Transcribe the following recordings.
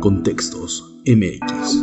Contextos MX,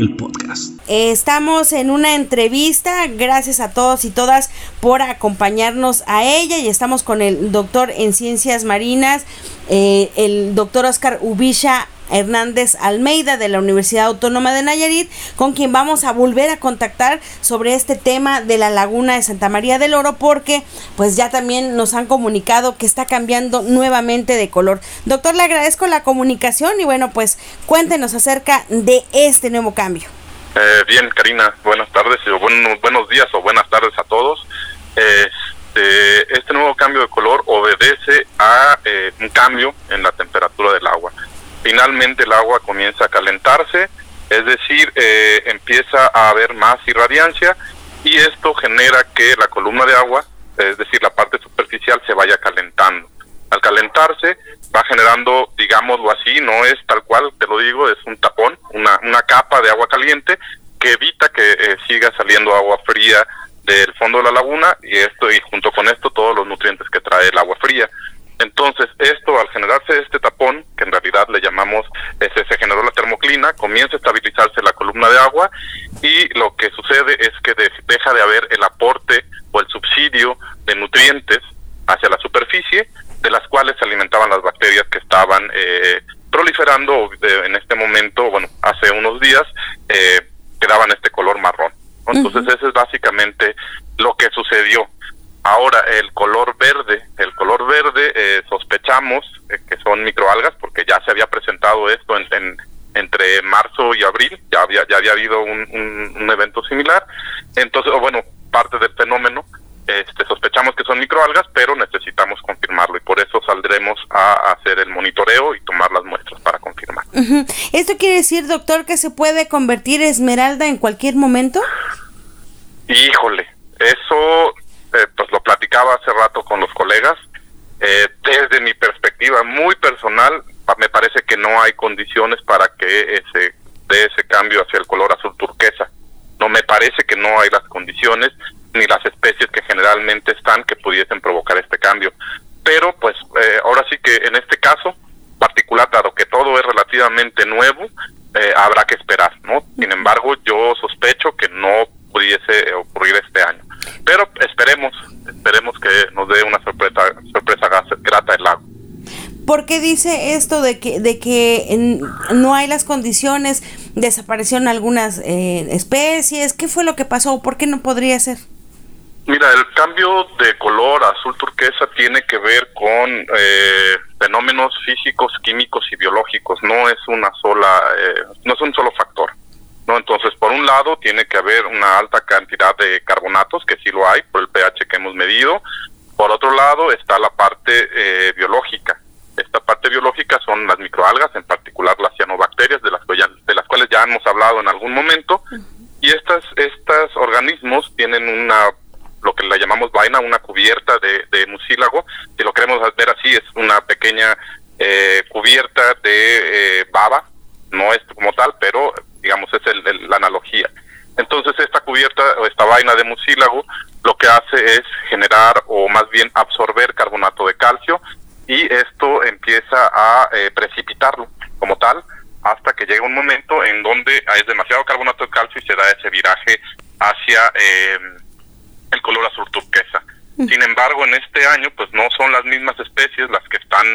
el podcast. Estamos en una entrevista, gracias a todos y todas por acompañarnos a ella y estamos con el doctor en ciencias marinas, eh, el doctor Oscar Ubisha Hernández Almeida de la Universidad Autónoma de Nayarit, con quien vamos a volver a contactar sobre este tema de la laguna de Santa María del Oro, porque pues ya también nos han comunicado que está cambiando nuevamente de color. Doctor, le agradezco la comunicación y bueno, pues cuéntenos acerca de este nuevo cambio. Eh, bien, Karina, buenas tardes, o buenos días o buenas tardes a todos. Este, este nuevo cambio de color obedece a eh, un cambio en la temperatura del agua finalmente el agua comienza a calentarse, es decir, eh, empieza a haber más irradiancia y esto genera que la columna de agua, es decir, la parte superficial, se vaya calentando. Al calentarse va generando, digámoslo así, no es tal cual, te lo digo, es un tapón, una, una capa de agua caliente que evita que eh, siga saliendo agua fría del fondo de la laguna y esto y junto con esto todos los nutrientes que trae el agua fría. Entonces, esto al generarse este tapón, en realidad le llamamos, ese, se generó la termoclina, comienza a estabilizarse la columna de agua y lo que sucede es que deja de haber el aporte o el subsidio de nutrientes hacia la superficie, de las cuales se alimentaban las bacterias que estaban eh, proliferando en este momento, bueno, hace unos días, eh, que daban este color marrón. Entonces, ese es básicamente lo que sucedió. Ahora, el color verde, el color verde eh, sospechamos eh, que son microalgas porque ya se había presentado esto en, entre marzo y abril, ya había, habido un, un, evento similar. Entonces, o bueno, parte del fenómeno, este, sospechamos que son microalgas, pero necesitamos confirmarlo y por eso saldremos a hacer el monitoreo y tomar las muestras para confirmar. ¿Esto quiere decir, doctor, que se puede convertir esmeralda en cualquier momento? Híjole, eso eh, pues lo platicaba hace rato con los colegas. Eh, desde mi perspectiva muy personal, me parece que no hay condiciones para que de ese cambio hacia el color azul turquesa. No me parece que no hay las condiciones ni las especies que generalmente están que pudiesen provocar este cambio. Pero pues eh, ahora sí que en este caso particular, dado que todo es relativamente nuevo, habrá que esperar, ¿no? Sin embargo, yo sospecho que no pudiese ocurrir este año. Pero esperemos, esperemos que nos dé una sorpresa, sorpresa grata el lago. ¿Por qué dice esto de que, de que no hay las condiciones? ¿Desaparecieron algunas eh, especies? ¿Qué fue lo que pasó? ¿Por qué no podría ser? Mira, el cambio de color azul turquesa tiene que ver con eh, fenómenos físicos, químicos y biológicos. No es una sola, eh, no es un solo factor. ¿no? Entonces, por un lado, tiene que haber una alta cantidad de carbonatos, que sí lo hay por el pH que hemos medido. Por otro lado, está la parte eh, biológica. Esta parte biológica son las microalgas, en particular las cianobacterias, de las, de las cuales en algún momento. Y estas, estos organismos tienen una lo que le llamamos vaina, una cubierta de, de mucílago, si lo queremos ver así, es una pequeña eh, cubierta de eh, baba, no es como tal, pero digamos, es el, la analogía. Entonces esta cubierta o esta vaina de mucílago lo que hace es generar o más bien absorber carbonato de calcio y esto empieza a eh, precipitarlo como tal que llega un momento en donde hay demasiado carbonato de calcio y se da ese viraje hacia eh, el color azul turquesa. Sin embargo, en este año pues no son las mismas especies las que están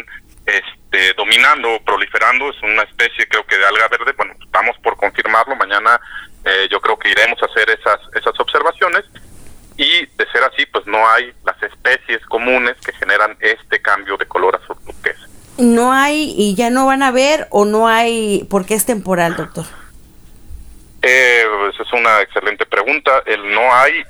este, dominando o proliferando, es una especie creo que de alga verde, bueno, estamos por confirmarlo, mañana eh, yo creo que iremos a hacer esas, esas observaciones y de ser así, pues no hay las especies comunes que generan este cambio de color azul. ¿No hay y ya no van a ver o no hay porque es temporal, doctor? Eh, pues es una excelente pregunta. El no hay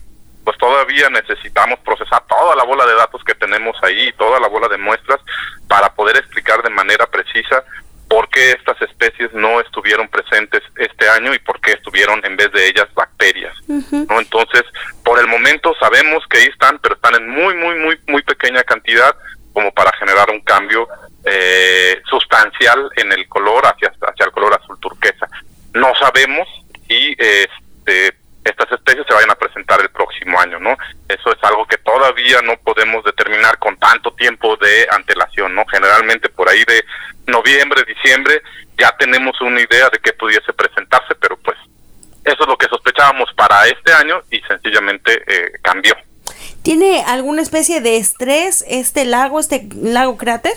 pues todavía necesitamos procesar toda la bola de datos que tenemos ahí, toda la bola de muestras, para poder explicar de manera precisa por qué estas especies no estuvieron presentes este año y por qué estuvieron en vez de ellas bacterias. ¿no? Entonces, por el momento sabemos que ahí están, pero están en muy, muy, muy, muy pequeña cantidad como para generar un cambio eh, sustancial en el color hacia, hacia el color azul turquesa. No sabemos si este, estas especies se vayan a presentar el próximo año, ¿no? Eso es algo que todavía no podemos determinar con tanto tiempo de antelación, ¿no? Generalmente por ahí de noviembre, diciembre, ya tenemos una idea de qué pudiese presentarse, pero pues eso es lo que sospechábamos para este año y sencillamente eh, cambió. ¿Tiene alguna especie de estrés este lago, este lago cráter?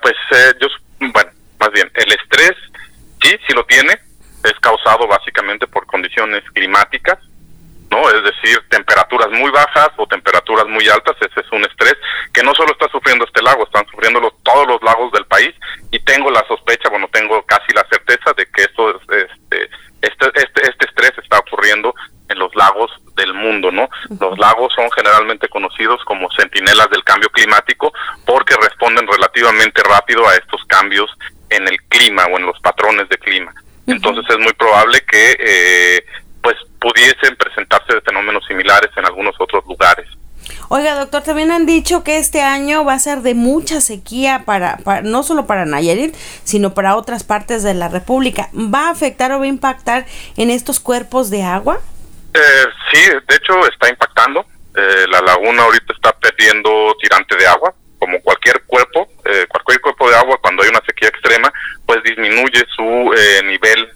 pues eh, yo, bueno, más bien, el estrés sí, sí lo tiene, es causado básicamente por condiciones climáticas, ¿no? Es decir, temperaturas muy bajas o temperaturas muy altas, ese es un estrés que no solo está sufriendo este lago, están sufriendo los lagos del país y tengo la sospecha, bueno, tengo casi la certeza de que esto, este, este, este, este estrés está ocurriendo en los lagos del mundo, ¿no? Los lagos son generalmente conocidos como centinelas del cambio climático porque responden relativamente rápido a estos cambios en el clima o en los patrones de clima. Entonces es muy probable que eh, pues pudiesen presentarse fenómenos similares en algunos otros lugares. Oiga, doctor, también han dicho que este año va a ser de mucha sequía para, no solo para Nayarit, sino para otras partes de la República. ¿Va a afectar o va a impactar en estos cuerpos de agua? Eh, sí, de hecho está impactando. Eh, la laguna ahorita está perdiendo tirante de agua, como cualquier cuerpo, eh, cualquier cuerpo de agua cuando hay una sequía extrema, pues disminuye su eh, nivel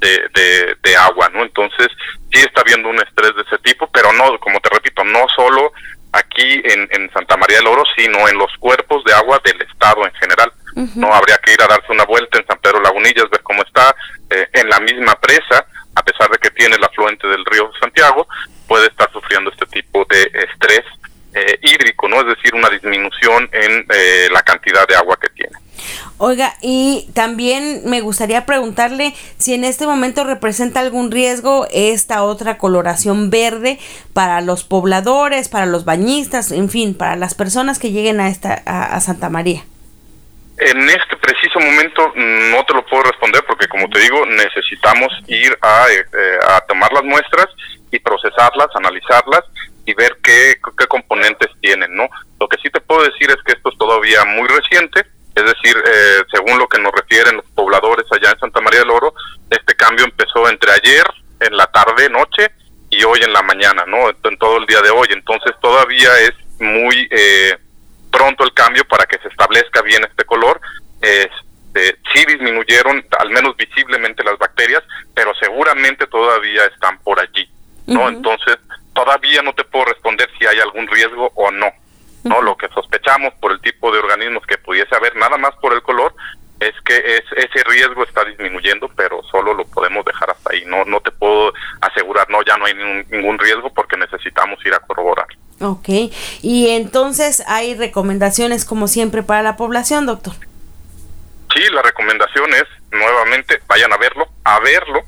de, de, agua, ¿no? Entonces sí está habiendo un estrés de ese tipo, pero no, como te repito, no solo aquí en, en Santa María del Oro, sino en los cuerpos de agua del estado en general. No habría que ir a darse una vuelta en San Pedro Lagunillas, ver cómo está eh, en la misma presa, a pesar de que tiene el afluente del río Santiago, puede estar sufriendo este tipo de estrés eh, hídrico, ¿no? Es decir, una disminución en eh, la cantidad de agua que tiene. Oiga, y también me gustaría preguntarle si en este momento representa algún riesgo esta otra coloración verde para los pobladores, para los bañistas, en fin, para las personas que lleguen a esta a, Santa María. En este preciso momento no te lo puedo responder porque, como te digo, necesitamos ir a, eh, a tomar las muestras y procesarlas, analizarlas y ver qué, qué componentes tienen, ¿no? Lo que sí te puedo decir es que esto es todavía muy reciente, es decir, eh, según lo que nos refieren los pobladores allá en Santa María del Oro, este cambio empezó entre ayer, en la tarde, noche, y hoy en la mañana, ¿no? En todo el día de hoy. Entonces todavía es muy eh, pronto el cambio para que se establezca bien este color. Este, sí disminuyeron, al menos visiblemente, las bacterias, pero seguramente todavía están por allí, ¿no? Entonces todavía no te puedo responder si hay algún riesgo o no. ¿no? Lo que sospechamos tipo de organismos que pudiese haber, nada más por el color, es que es, ese riesgo está disminuyendo, pero solo lo podemos dejar hasta ahí. No, no te puedo asegurar, no, ya no hay ningún, riesgo porque necesitamos ir a corroborar. Ok, y entonces hay recomendaciones como siempre para la población, doctor. Sí, la recomendación es nuevamente vayan a verlo, a verlo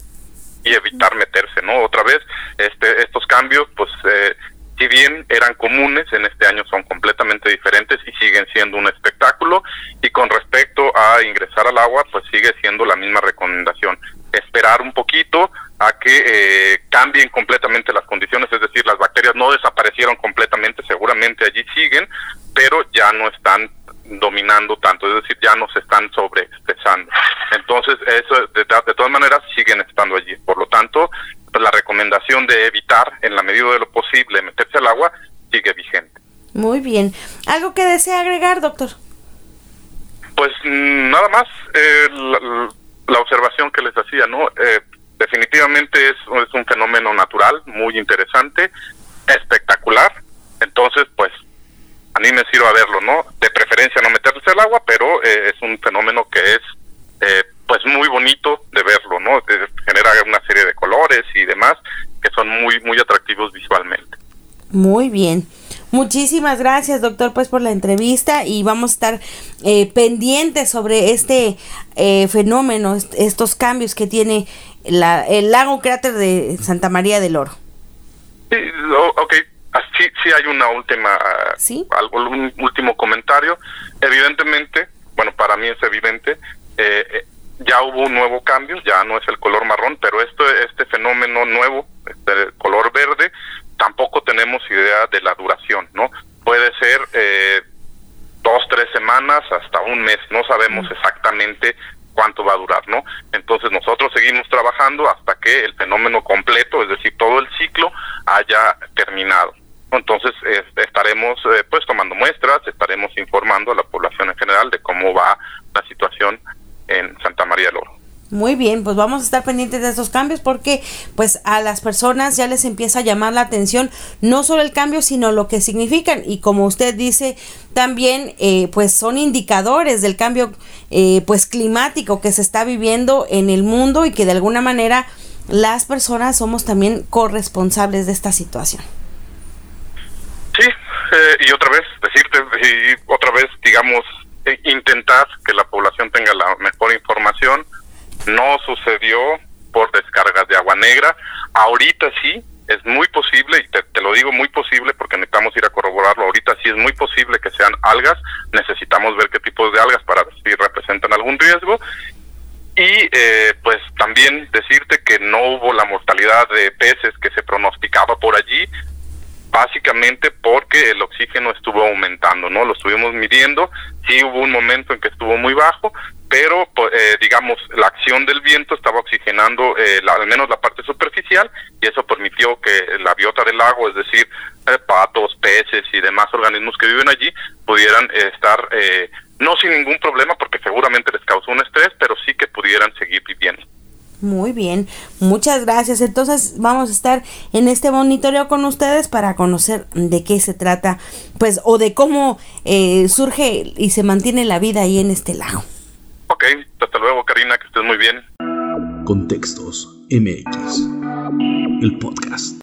y evitar meterse, ¿no? Otra vez, este, estos cambios, pues eh, si bien eran comunes, en este año son completamente diferentes y siguen siendo un espectáculo. Y con respecto a ingresar al agua, pues sigue siendo la misma recomendación. Esperar un poquito a que eh, cambien completamente las condiciones, es decir, las bacterias no desaparecieron completamente, seguramente allí siguen, pero ya no están dominando tanto, es decir, ya no se están sobreexpresando. Entonces, eso de, de todas maneras siguen estando allí. Por lo tanto, la recomendación de evitar, en la medida de lo posible, meterse al agua sigue vigente. Muy bien. ¿Algo que desea agregar, doctor? Pues mm, nada más, eh, la, observación que les hacía, ¿no? Eh, definitivamente es, es un fenómeno natural, muy interesante, espectacular. Entonces, pues, anímense a verlo, ¿no? De preferencia no meterse al agua, pero eh, es un fenómeno que es eh, pues muy bonito de verlo, ¿no? genera una serie de colores y demás que son muy muy atractivos visualmente. Muy bien. Muchísimas gracias, doctor, pues por la entrevista y vamos a estar eh, pendientes sobre este eh, fenómeno, estos cambios que tiene la, el lago cráter de Santa María del Oro. Sí, ok. Ah, sí, sí hay una última, ¿Sí? algo, un último comentario. Evidentemente, bueno, para mí es evidente, eh, ya hubo un nuevo cambio, ya no es el color marrón, pero esto, este fenómeno nuevo, este color verde, tampoco tenemos idea de la duración, ¿no? Puede ser eh, dos, tres semanas, hasta un mes, no sabemos exactamente cuánto va a durar, ¿no? Entonces nosotros seguimos trabajando hasta que el fenómeno completo, es decir, todo el ciclo, haya terminado. Entonces estaremos eh, pues tomando muestras, estaremos informando a la población en general de cómo va Muy bien, pues vamos a estar pendientes de estos cambios porque pues a las personas ya les empieza a llamar la atención no solo el cambio sino lo que significan y como usted dice también eh, pues son indicadores del cambio eh, pues climático que se está viviendo en el mundo y que de alguna manera las personas somos también corresponsables de esta situación. Sí, eh, y otra vez decirte y otra vez digamos intentar que la población tenga la mejor información no sucedió por descargas de agua negra. Ahorita sí, es muy posible, y te, lo digo muy posible porque necesitamos ir a corroborarlo, ahorita sí es muy posible que sean algas, necesitamos ver qué tipos de algas para ver si representan algún riesgo. Y eh, pues también decirte que no hubo la mortalidad de peces que se pronosticaba por allí, básicamente porque el oxígeno estuvo aumentando, ¿no? Lo estuvimos midiendo, sí hubo un momento en que estuvo muy bajo, pero eh, digamos la acción del viento estaba oxigenando eh, al menos la parte superficial y eso permitió que la biota del lago, es decir, eh, patos, peces y demás organismos que viven allí pudieran estar no sin ningún problema porque seguramente les causó un estrés, pero sí que pudieran seguir. Muy bien, muchas gracias. Entonces vamos a estar en este monitoreo con ustedes para conocer de qué se trata, pues, o de cómo surge y se mantiene la vida ahí en este lago. Ok, hasta luego Karina, que estés muy bien. Contextos MX, el podcast.